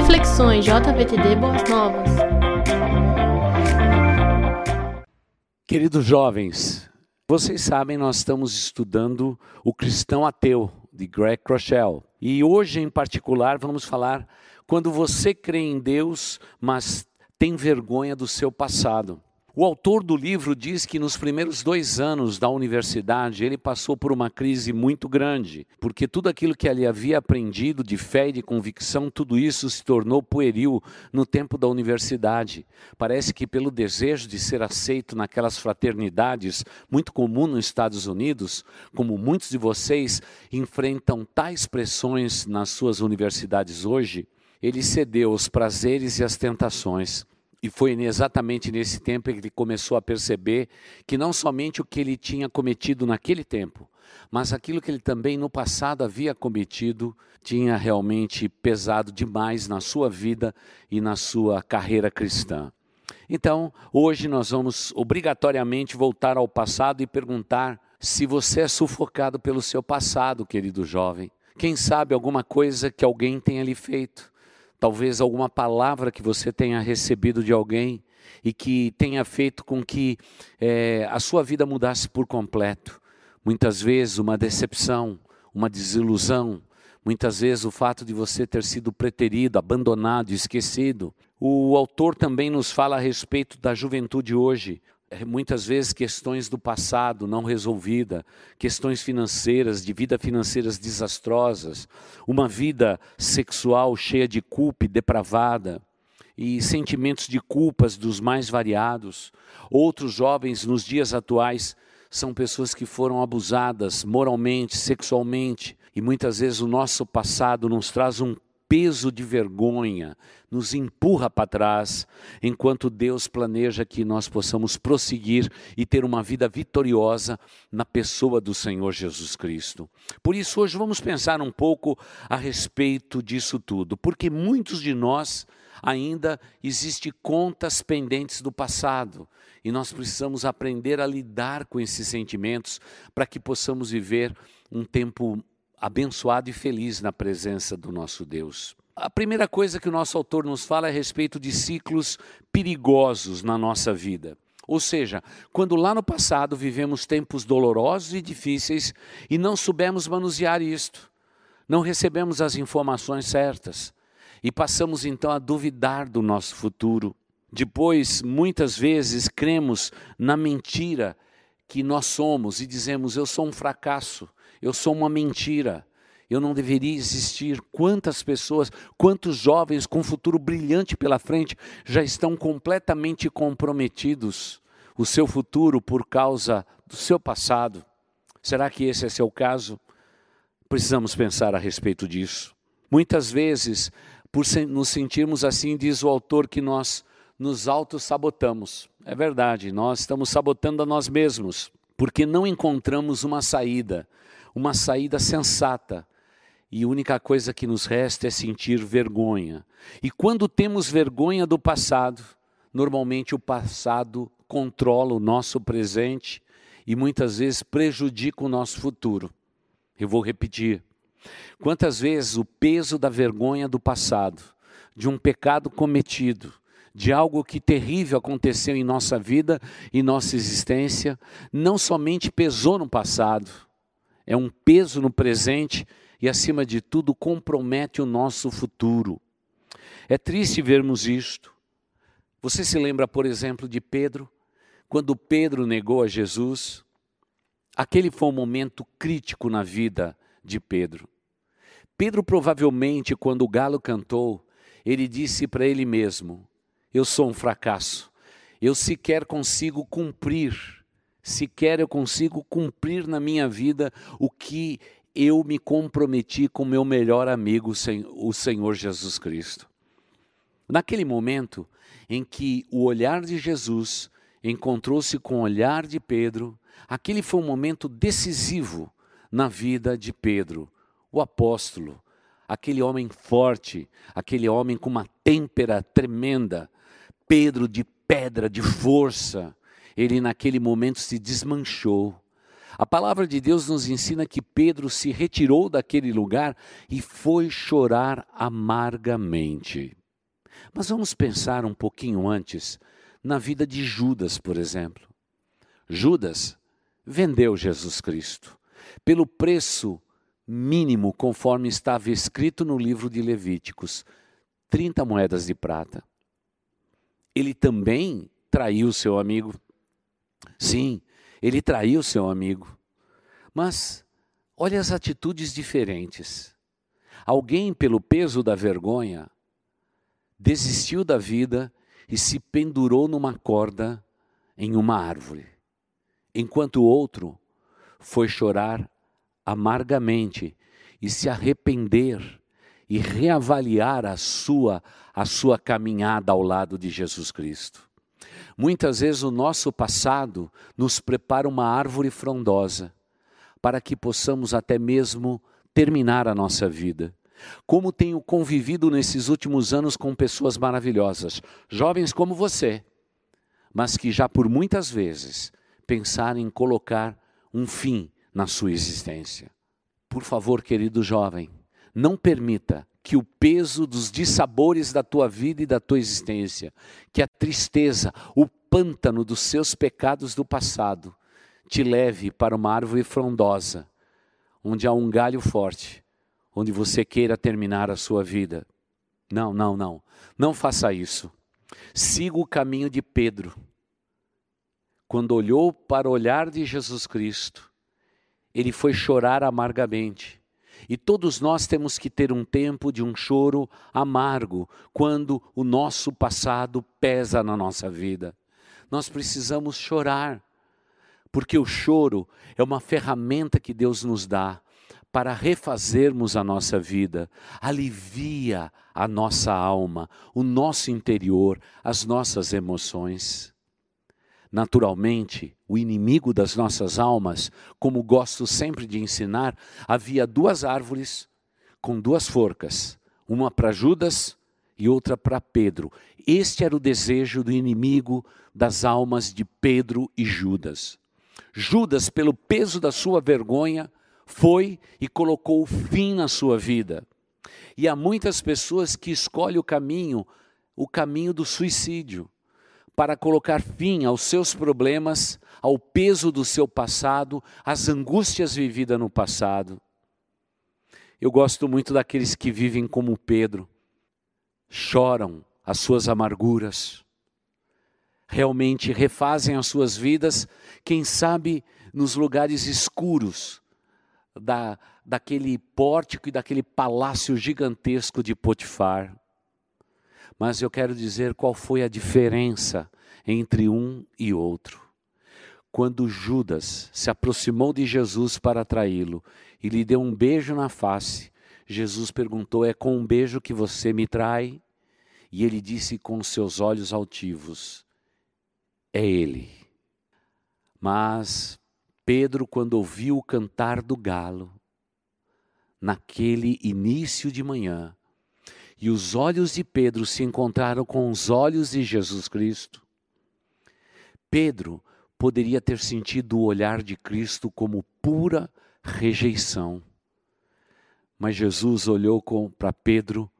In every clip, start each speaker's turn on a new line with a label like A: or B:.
A: Reflexões JVTD Boas Novas.
B: Queridos jovens, vocês sabem, nós estamos estudando o cristão ateu de Greg Rochelle. E hoje, em particular, vamos falar quando você crê em Deus, mas tem vergonha do seu passado. O autor do livro diz que nos primeiros dois anos da universidade ele passou por uma crise muito grande, porque tudo aquilo que ele havia aprendido de fé e de convicção, tudo isso se tornou pueril no tempo da universidade. Parece que pelo desejo de ser aceito naquelas fraternidades muito comum nos Estados Unidos, como muitos de vocês enfrentam tais pressões nas suas universidades hoje, ele cedeu aos prazeres e às tentações. E foi exatamente nesse tempo que ele começou a perceber que não somente o que ele tinha cometido naquele tempo, mas aquilo que ele também no passado havia cometido tinha realmente pesado demais na sua vida e na sua carreira cristã. Então, hoje nós vamos obrigatoriamente voltar ao passado e perguntar se você é sufocado pelo seu passado, querido jovem. Quem sabe alguma coisa que alguém tenha lhe feito talvez alguma palavra que você tenha recebido de alguém e que tenha feito com que é, a sua vida mudasse por completo. Muitas vezes uma decepção, uma desilusão, muitas vezes o fato de você ter sido preterido, abandonado, esquecido. O autor também nos fala a respeito da juventude hoje. É, muitas vezes questões do passado não resolvida, questões financeiras, de vida financeiras desastrosas, uma vida sexual cheia de culpa e depravada, e sentimentos de culpas dos mais variados. Outros jovens nos dias atuais são pessoas que foram abusadas moralmente, sexualmente, e muitas vezes o nosso passado nos traz um peso de vergonha nos empurra para trás, enquanto Deus planeja que nós possamos prosseguir e ter uma vida vitoriosa na pessoa do Senhor Jesus Cristo. Por isso, hoje vamos pensar um pouco a respeito disso tudo, porque muitos de nós ainda existem contas pendentes do passado e nós precisamos aprender a lidar com esses sentimentos para que possamos viver um tempo abençoado e feliz na presença do nosso Deus. A primeira coisa que o nosso autor nos fala é a respeito de ciclos perigosos na nossa vida. Ou seja, quando lá no passado vivemos tempos dolorosos e difíceis e não soubemos manusear isto, não recebemos as informações certas e passamos então a duvidar do nosso futuro. Depois, muitas vezes, cremos na mentira que nós somos e dizemos: eu sou um fracasso, eu sou uma mentira, eu não deveria existir. Quantas pessoas, quantos jovens com um futuro brilhante pela frente já estão completamente comprometidos o seu futuro por causa do seu passado? Será que esse é seu caso? Precisamos pensar a respeito disso. Muitas vezes, por nos sentirmos assim, diz o autor que nós nos auto-sabotamos. É verdade, nós estamos sabotando a nós mesmos, porque não encontramos uma saída uma saída sensata. E a única coisa que nos resta é sentir vergonha. E quando temos vergonha do passado, normalmente o passado controla o nosso presente e muitas vezes prejudica o nosso futuro. Eu vou repetir. Quantas vezes o peso da vergonha do passado, de um pecado cometido, de algo que terrível aconteceu em nossa vida e nossa existência, não somente pesou no passado, é um peso no presente e, acima de tudo, compromete o nosso futuro. É triste vermos isto. Você se lembra, por exemplo, de Pedro? Quando Pedro negou a Jesus, aquele foi um momento crítico na vida de Pedro. Pedro, provavelmente, quando o galo cantou, ele disse para ele mesmo: Eu sou um fracasso, eu sequer consigo cumprir sequer eu consigo cumprir na minha vida o que eu me comprometi com meu melhor amigo, o Senhor Jesus Cristo. Naquele momento em que o olhar de Jesus encontrou-se com o olhar de Pedro, aquele foi um momento decisivo na vida de Pedro, o apóstolo, aquele homem forte, aquele homem com uma têmpera tremenda, Pedro de pedra, de força, ele naquele momento se desmanchou. A palavra de Deus nos ensina que Pedro se retirou daquele lugar e foi chorar amargamente. Mas vamos pensar um pouquinho antes na vida de Judas, por exemplo. Judas vendeu Jesus Cristo pelo preço mínimo, conforme estava escrito no livro de Levíticos, 30 moedas de prata. Ele também traiu seu amigo. Sim, ele traiu seu amigo. Mas olha as atitudes diferentes. Alguém, pelo peso da vergonha, desistiu da vida e se pendurou numa corda em uma árvore, enquanto o outro foi chorar amargamente e se arrepender e reavaliar a sua a sua caminhada ao lado de Jesus Cristo. Muitas vezes o nosso passado nos prepara uma árvore frondosa para que possamos até mesmo terminar a nossa vida. Como tenho convivido nesses últimos anos com pessoas maravilhosas, jovens como você, mas que já por muitas vezes pensaram em colocar um fim na sua existência. Por favor, querido jovem, não permita que o peso dos dissabores da tua vida e da tua existência, que a tristeza, o pântano dos seus pecados do passado, te leve para uma árvore frondosa, onde há um galho forte, onde você queira terminar a sua vida. Não, não, não. Não faça isso. Siga o caminho de Pedro. Quando olhou para o olhar de Jesus Cristo, ele foi chorar amargamente e todos nós temos que ter um tempo de um choro amargo quando o nosso passado pesa na nossa vida. Nós precisamos chorar, porque o choro é uma ferramenta que Deus nos dá para refazermos a nossa vida, alivia a nossa alma, o nosso interior, as nossas emoções. Naturalmente, o inimigo das nossas almas, como gosto sempre de ensinar, havia duas árvores com duas forcas, uma para Judas e outra para Pedro. Este era o desejo do inimigo das almas de Pedro e Judas. Judas, pelo peso da sua vergonha, foi e colocou fim na sua vida. E há muitas pessoas que escolhem o caminho, o caminho do suicídio para colocar fim aos seus problemas, ao peso do seu passado, às angústias vividas no passado. Eu gosto muito daqueles que vivem como Pedro, choram as suas amarguras, realmente refazem as suas vidas, quem sabe nos lugares escuros da, daquele pórtico e daquele palácio gigantesco de Potifar. Mas eu quero dizer qual foi a diferença entre um e outro. Quando Judas se aproximou de Jesus para traí-lo e lhe deu um beijo na face, Jesus perguntou: É com um beijo que você me trai? E ele disse com seus olhos altivos: É ele. Mas Pedro, quando ouviu o cantar do galo, naquele início de manhã, e os olhos de Pedro se encontraram com os olhos de Jesus Cristo. Pedro poderia ter sentido o olhar de Cristo como pura rejeição. Mas Jesus olhou para Pedro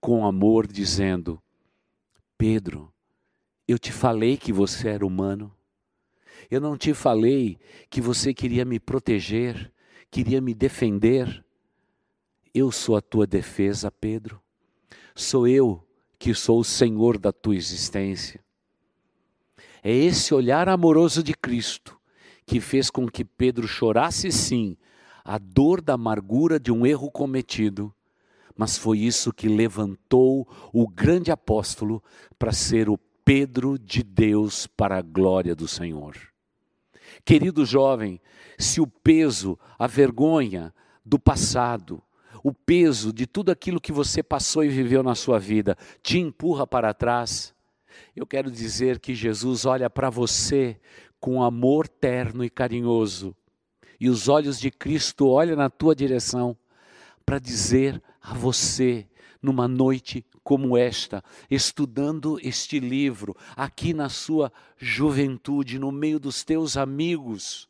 B: com amor, dizendo: Pedro, eu te falei que você era humano. Eu não te falei que você queria me proteger, queria me defender. Eu sou a tua defesa, Pedro. Sou eu que sou o Senhor da tua existência. É esse olhar amoroso de Cristo que fez com que Pedro chorasse sim a dor da amargura de um erro cometido, mas foi isso que levantou o grande apóstolo para ser o Pedro de Deus para a glória do Senhor. Querido jovem, se o peso, a vergonha do passado, o peso de tudo aquilo que você passou e viveu na sua vida te empurra para trás, eu quero dizer que Jesus olha para você com amor terno e carinhoso, e os olhos de Cristo olham na tua direção para dizer a você, numa noite como esta, estudando este livro, aqui na sua juventude, no meio dos teus amigos,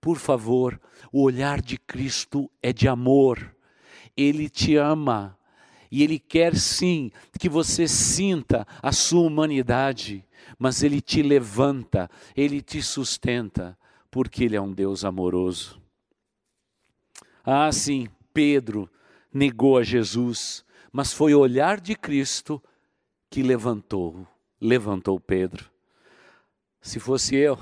B: por favor, o olhar de Cristo é de amor. Ele te ama e ele quer sim que você sinta a sua humanidade, mas ele te levanta, ele te sustenta, porque ele é um Deus amoroso. Ah, sim, Pedro negou a Jesus, mas foi o olhar de Cristo que levantou, levantou Pedro. Se fosse eu,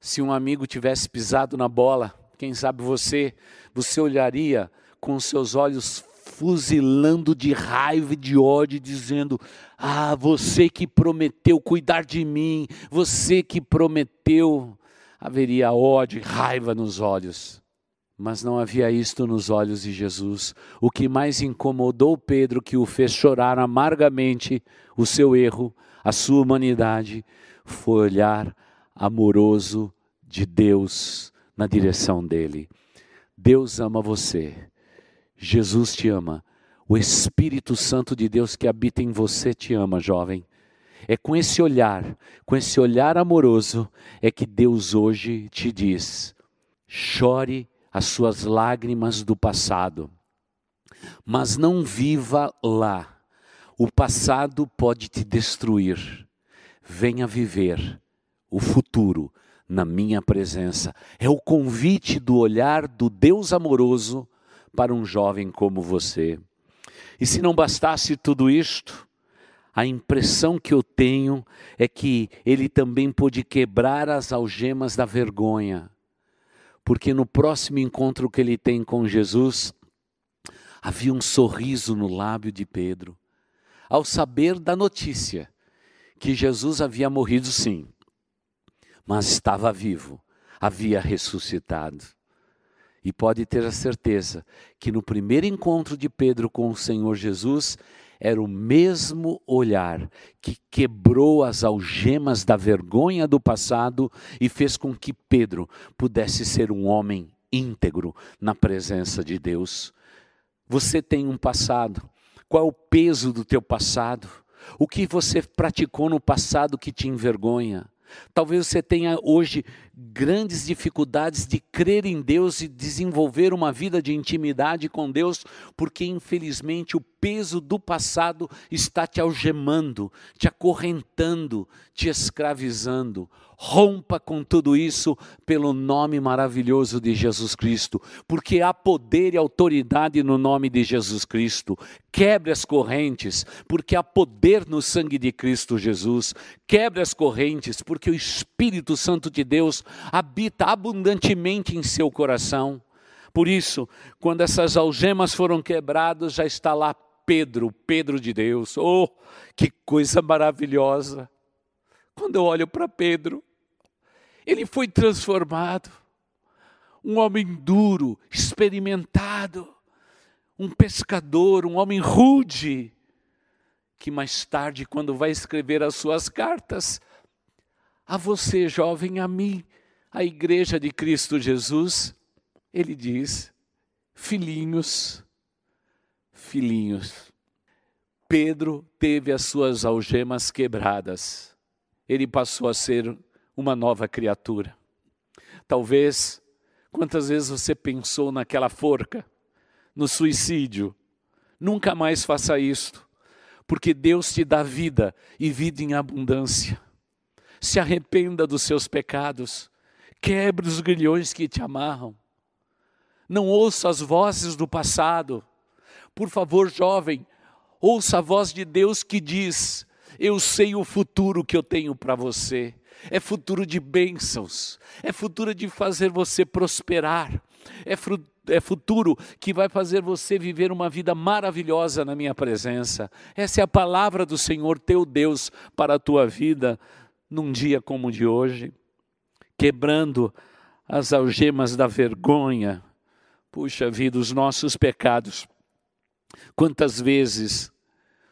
B: se um amigo tivesse pisado na bola, quem sabe você, você olharia com seus olhos fuzilando de raiva e de ódio, dizendo: Ah, você que prometeu cuidar de mim, você que prometeu. Haveria ódio e raiva nos olhos. Mas não havia isto nos olhos de Jesus. O que mais incomodou Pedro, que o fez chorar amargamente o seu erro, a sua humanidade, foi olhar amoroso de Deus na direção dele. Deus ama você. Jesus te ama. O Espírito Santo de Deus que habita em você te ama, jovem. É com esse olhar, com esse olhar amoroso, é que Deus hoje te diz: chore as suas lágrimas do passado, mas não viva lá. O passado pode te destruir. Venha viver o futuro na minha presença. É o convite do olhar do Deus amoroso para um jovem como você. E se não bastasse tudo isto, a impressão que eu tenho é que ele também pôde quebrar as algemas da vergonha porque no próximo encontro que ele tem com Jesus, havia um sorriso no lábio de Pedro, ao saber da notícia que Jesus havia morrido sim, mas estava vivo, havia ressuscitado. E pode ter a certeza que no primeiro encontro de Pedro com o Senhor Jesus, era o mesmo olhar que quebrou as algemas da vergonha do passado e fez com que Pedro pudesse ser um homem íntegro na presença de Deus. Você tem um passado. Qual é o peso do teu passado? O que você praticou no passado que te envergonha? Talvez você tenha hoje grandes dificuldades de crer em Deus e desenvolver uma vida de intimidade com Deus, porque infelizmente o peso do passado está te algemando, te acorrentando, te escravizando. Rompa com tudo isso pelo nome maravilhoso de Jesus Cristo, porque há poder e autoridade no nome de Jesus Cristo. Quebre as correntes, porque há poder no sangue de Cristo Jesus. Quebre as correntes, porque o Espírito Santo de Deus habita abundantemente em seu coração. Por isso, quando essas algemas foram quebradas, já está lá Pedro, Pedro de Deus. Oh, que coisa maravilhosa! Quando eu olho para Pedro, ele foi transformado. Um homem duro, experimentado, um pescador, um homem rude, que mais tarde, quando vai escrever as suas cartas, a você, jovem, a mim, a igreja de Cristo Jesus, ele diz: filhinhos, filhinhos. Pedro teve as suas algemas quebradas, ele passou a ser uma nova criatura. Talvez, quantas vezes você pensou naquela forca, no suicídio, nunca mais faça isto, porque Deus te dá vida e vida em abundância. Se arrependa dos seus pecados, Quebre os grilhões que te amarram. Não ouça as vozes do passado. Por favor, jovem, ouça a voz de Deus que diz: Eu sei o futuro que eu tenho para você. É futuro de bênçãos, é futuro de fazer você prosperar, é, é futuro que vai fazer você viver uma vida maravilhosa na minha presença. Essa é a palavra do Senhor teu Deus para a tua vida num dia como o de hoje quebrando as algemas da vergonha. Puxa vida, os nossos pecados. Quantas vezes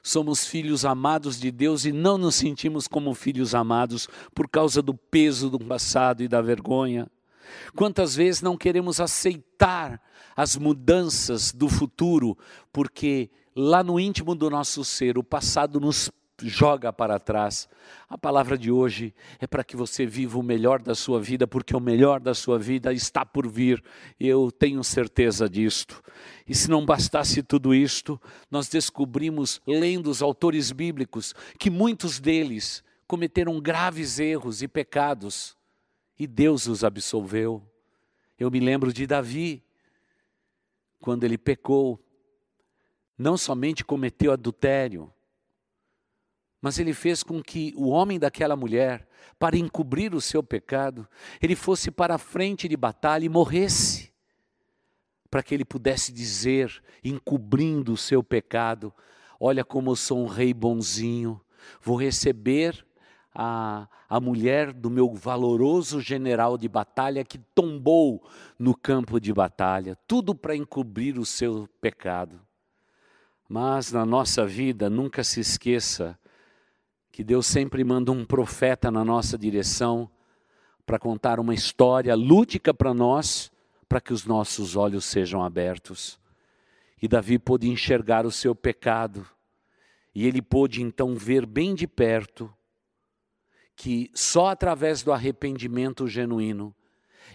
B: somos filhos amados de Deus e não nos sentimos como filhos amados por causa do peso do passado e da vergonha? Quantas vezes não queremos aceitar as mudanças do futuro porque lá no íntimo do nosso ser o passado nos joga para trás. A palavra de hoje é para que você viva o melhor da sua vida, porque o melhor da sua vida está por vir. Eu tenho certeza disto. E se não bastasse tudo isto, nós descobrimos, lendo os autores bíblicos, que muitos deles cometeram graves erros e pecados, e Deus os absolveu. Eu me lembro de Davi, quando ele pecou, não somente cometeu adultério, mas ele fez com que o homem daquela mulher, para encobrir o seu pecado, ele fosse para a frente de batalha e morresse, para que ele pudesse dizer, encobrindo o seu pecado: Olha como eu sou um rei bonzinho, vou receber a, a mulher do meu valoroso general de batalha que tombou no campo de batalha, tudo para encobrir o seu pecado. Mas na nossa vida, nunca se esqueça que Deus sempre manda um profeta na nossa direção para contar uma história lúdica para nós, para que os nossos olhos sejam abertos. E Davi pôde enxergar o seu pecado, e ele pôde então ver bem de perto que só através do arrependimento genuíno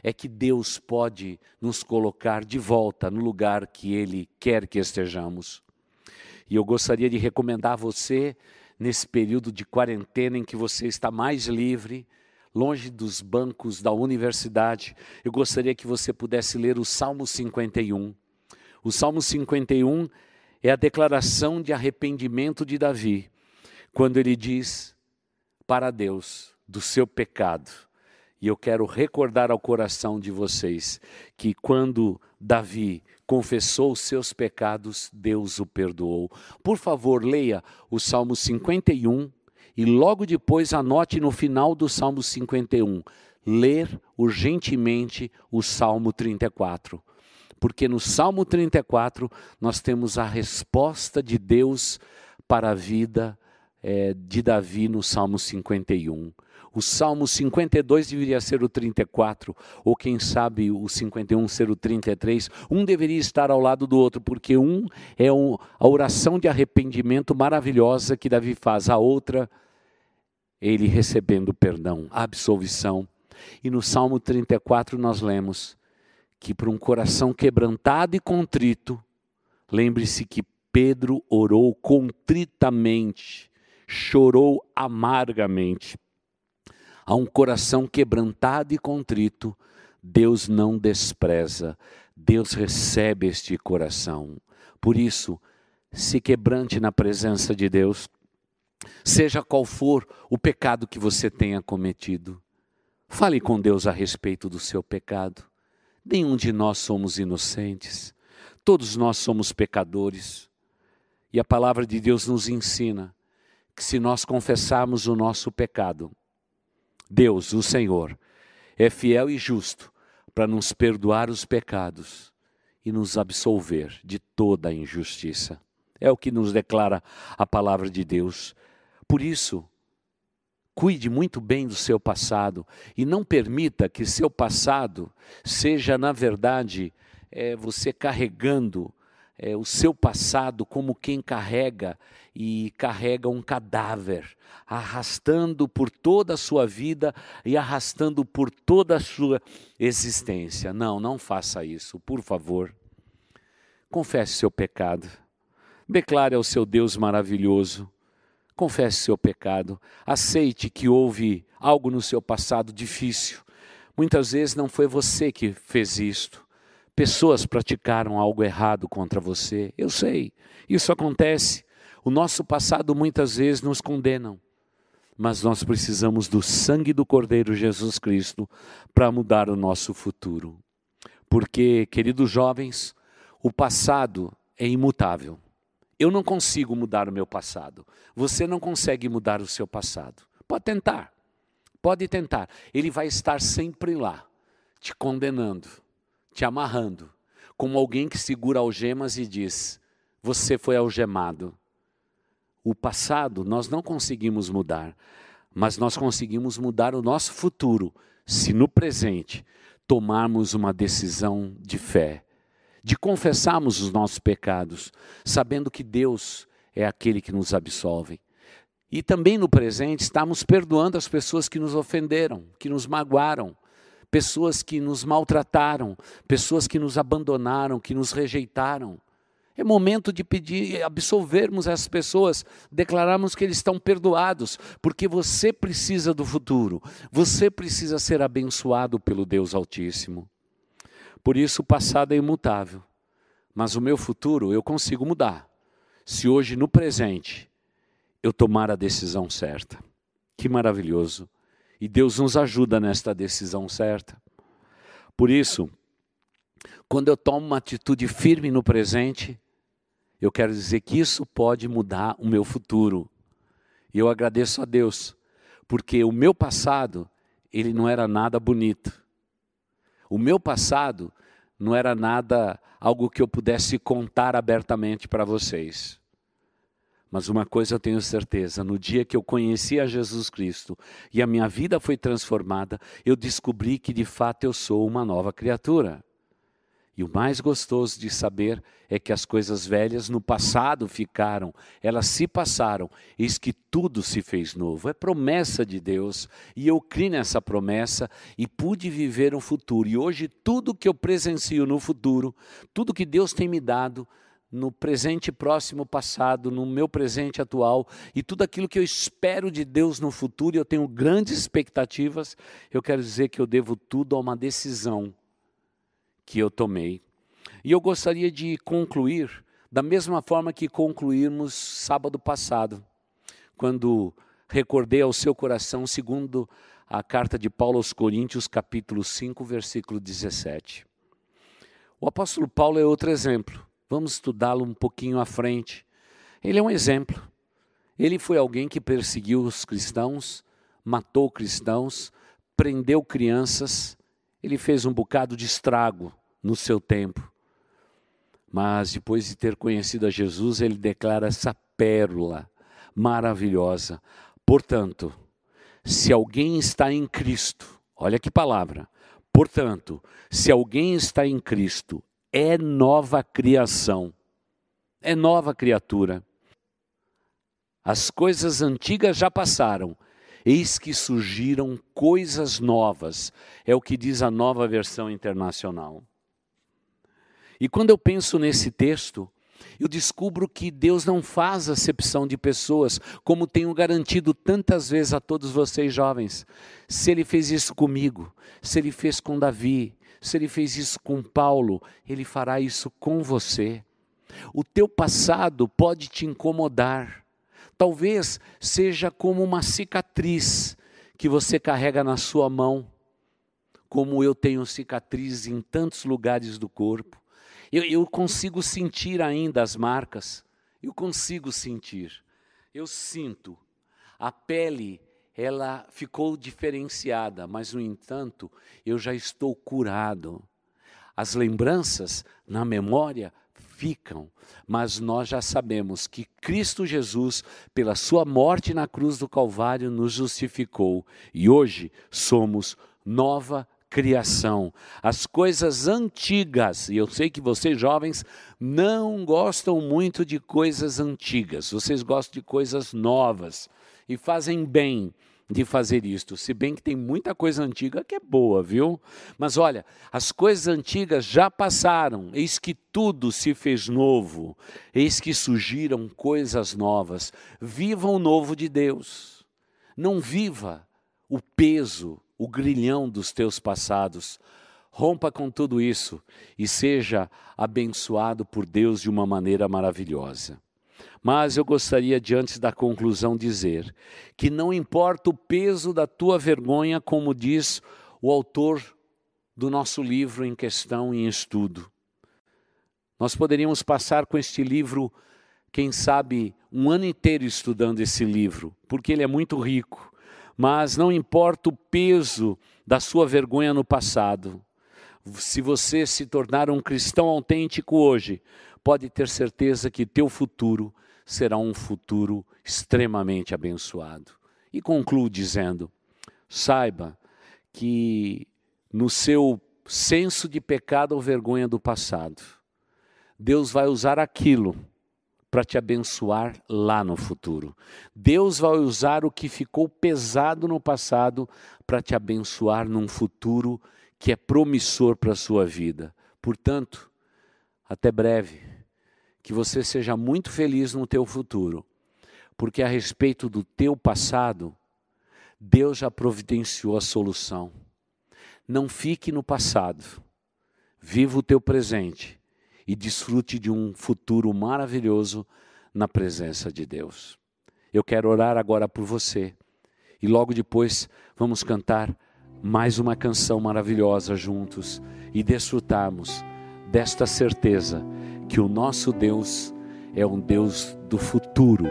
B: é que Deus pode nos colocar de volta no lugar que Ele quer que estejamos. E eu gostaria de recomendar a você nesse período de quarentena em que você está mais livre, longe dos bancos da universidade, eu gostaria que você pudesse ler o Salmo 51. O Salmo 51 é a declaração de arrependimento de Davi, quando ele diz para Deus do seu pecado. E eu quero recordar ao coração de vocês que quando Davi confessou os seus pecados, Deus o perdoou. Por favor, leia o Salmo 51 e logo depois anote no final do Salmo 51, ler urgentemente o Salmo 34. Porque no Salmo 34 nós temos a resposta de Deus para a vida é, de Davi no Salmo 51. O Salmo 52 deveria ser o 34, ou quem sabe o 51 ser o 33. Um deveria estar ao lado do outro, porque um é um, a oração de arrependimento maravilhosa que Davi faz, a outra, ele recebendo perdão, absolvição. E no Salmo 34 nós lemos que para um coração quebrantado e contrito, lembre-se que Pedro orou contritamente, chorou amargamente a um coração quebrantado e contrito, Deus não despreza, Deus recebe este coração. Por isso, se quebrante na presença de Deus, seja qual for o pecado que você tenha cometido. Fale com Deus a respeito do seu pecado. Nenhum de nós somos inocentes, todos nós somos pecadores. E a palavra de Deus nos ensina que se nós confessarmos o nosso pecado, Deus, o Senhor, é fiel e justo para nos perdoar os pecados e nos absolver de toda a injustiça. É o que nos declara a palavra de Deus. Por isso, cuide muito bem do seu passado e não permita que seu passado seja, na verdade, é, você carregando é, o seu passado como quem carrega e carrega um cadáver, arrastando por toda a sua vida e arrastando por toda a sua existência. Não, não faça isso, por favor. Confesse seu pecado. Declare ao seu Deus maravilhoso. Confesse seu pecado. Aceite que houve algo no seu passado difícil. Muitas vezes não foi você que fez isto Pessoas praticaram algo errado contra você. Eu sei, isso acontece. O nosso passado muitas vezes nos condenam, mas nós precisamos do sangue do Cordeiro Jesus Cristo para mudar o nosso futuro. Porque, queridos jovens, o passado é imutável. Eu não consigo mudar o meu passado. Você não consegue mudar o seu passado. Pode tentar. Pode tentar. Ele vai estar sempre lá, te condenando te amarrando, como alguém que segura algemas e diz: Você foi algemado. O passado nós não conseguimos mudar, mas nós conseguimos mudar o nosso futuro se no presente tomarmos uma decisão de fé, de confessarmos os nossos pecados, sabendo que Deus é aquele que nos absolve. E também no presente, estamos perdoando as pessoas que nos ofenderam, que nos magoaram, pessoas que nos maltrataram, pessoas que nos abandonaram, que nos rejeitaram. É momento de pedir, absolvermos essas pessoas, declararmos que eles estão perdoados, porque você precisa do futuro, você precisa ser abençoado pelo Deus Altíssimo. Por isso o passado é imutável, mas o meu futuro eu consigo mudar, se hoje no presente eu tomar a decisão certa. Que maravilhoso! E Deus nos ajuda nesta decisão certa. Por isso, quando eu tomo uma atitude firme no presente, eu quero dizer que isso pode mudar o meu futuro. E eu agradeço a Deus, porque o meu passado, ele não era nada bonito. O meu passado não era nada algo que eu pudesse contar abertamente para vocês. Mas uma coisa eu tenho certeza: no dia que eu conheci a Jesus Cristo e a minha vida foi transformada, eu descobri que de fato eu sou uma nova criatura. E o mais gostoso de saber é que as coisas velhas no passado ficaram, elas se passaram, eis que tudo se fez novo. É promessa de Deus, e eu criei nessa promessa e pude viver um futuro. E hoje tudo que eu presencio no futuro, tudo que Deus tem me dado, no presente próximo passado, no meu presente atual e tudo aquilo que eu espero de Deus no futuro, e eu tenho grandes expectativas, eu quero dizer que eu devo tudo a uma decisão que eu tomei. E eu gostaria de concluir da mesma forma que concluímos sábado passado, quando recordei ao seu coração, segundo a carta de Paulo aos Coríntios, capítulo 5, versículo 17. O apóstolo Paulo é outro exemplo. Vamos estudá-lo um pouquinho à frente. Ele é um exemplo. Ele foi alguém que perseguiu os cristãos, matou cristãos, prendeu crianças, ele fez um bocado de estrago no seu tempo. Mas depois de ter conhecido a Jesus, ele declara essa pérola maravilhosa. Portanto, se alguém está em Cristo, olha que palavra. Portanto, se alguém está em Cristo, é nova criação, é nova criatura. As coisas antigas já passaram, eis que surgiram coisas novas, é o que diz a nova versão internacional. E quando eu penso nesse texto, eu descubro que Deus não faz acepção de pessoas, como tenho garantido tantas vezes a todos vocês jovens. Se Ele fez isso comigo, se Ele fez com Davi, se Ele fez isso com Paulo, Ele fará isso com você. O teu passado pode te incomodar, talvez seja como uma cicatriz que você carrega na sua mão, como eu tenho cicatrizes em tantos lugares do corpo. Eu, eu consigo sentir ainda as marcas, eu consigo sentir, eu sinto. A pele, ela ficou diferenciada, mas no entanto, eu já estou curado. As lembranças na memória ficam, mas nós já sabemos que Cristo Jesus, pela sua morte na cruz do Calvário, nos justificou e hoje somos nova criação. As coisas antigas, e eu sei que vocês jovens não gostam muito de coisas antigas, vocês gostam de coisas novas e fazem bem de fazer isto, se bem que tem muita coisa antiga que é boa, viu? Mas olha, as coisas antigas já passaram, eis que tudo se fez novo, eis que surgiram coisas novas. Viva o novo de Deus. Não viva o peso o grilhão dos teus passados. Rompa com tudo isso e seja abençoado por Deus de uma maneira maravilhosa. Mas eu gostaria, diante da conclusão, dizer que não importa o peso da tua vergonha, como diz o autor do nosso livro em questão em estudo. Nós poderíamos passar com este livro, quem sabe, um ano inteiro estudando esse livro, porque ele é muito rico mas não importa o peso da sua vergonha no passado. Se você se tornar um cristão autêntico hoje, pode ter certeza que teu futuro será um futuro extremamente abençoado. E concluo dizendo: saiba que no seu senso de pecado ou vergonha do passado, Deus vai usar aquilo para te abençoar lá no futuro. Deus vai usar o que ficou pesado no passado para te abençoar num futuro que é promissor para a sua vida. Portanto, até breve, que você seja muito feliz no teu futuro, porque a respeito do teu passado, Deus já providenciou a solução. Não fique no passado. Viva o teu presente e desfrute de um futuro maravilhoso na presença de Deus. Eu quero orar agora por você e logo depois vamos cantar mais uma canção maravilhosa juntos e desfrutarmos desta certeza que o nosso Deus é um Deus do futuro,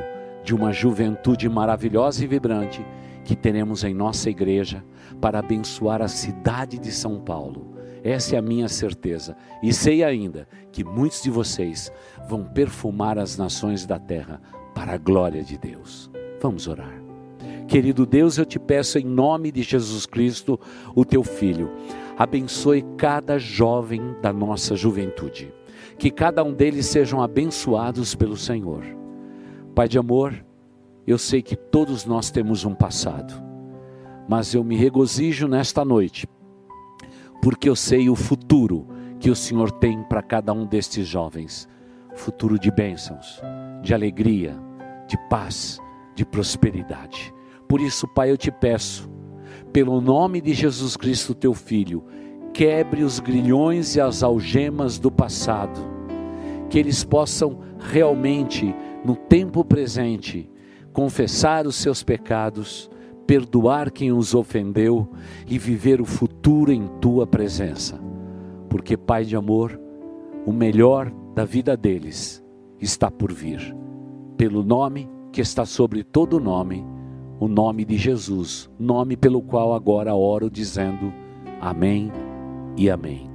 B: de uma juventude maravilhosa e vibrante que teremos em nossa igreja para abençoar a cidade de São Paulo. Essa é a minha certeza. E sei ainda que muitos de vocês vão perfumar as nações da terra para a glória de Deus. Vamos orar. Querido Deus, eu te peço em nome de Jesus Cristo, o teu filho, abençoe cada jovem da nossa juventude. Que cada um deles sejam abençoados pelo Senhor. Pai de amor, eu sei que todos nós temos um passado, mas eu me regozijo nesta noite, porque eu sei o futuro que o Senhor tem para cada um destes jovens futuro de bênçãos, de alegria, de paz, de prosperidade. Por isso, Pai, eu te peço, pelo nome de Jesus Cristo, teu Filho, quebre os grilhões e as algemas do passado, que eles possam realmente, no tempo presente, confessar os seus pecados, perdoar quem os ofendeu e viver o futuro em tua presença. Porque, Pai de amor, o melhor da vida deles está por vir, pelo nome que está sobre todo nome o nome de Jesus, nome pelo qual agora oro dizendo amém e amém.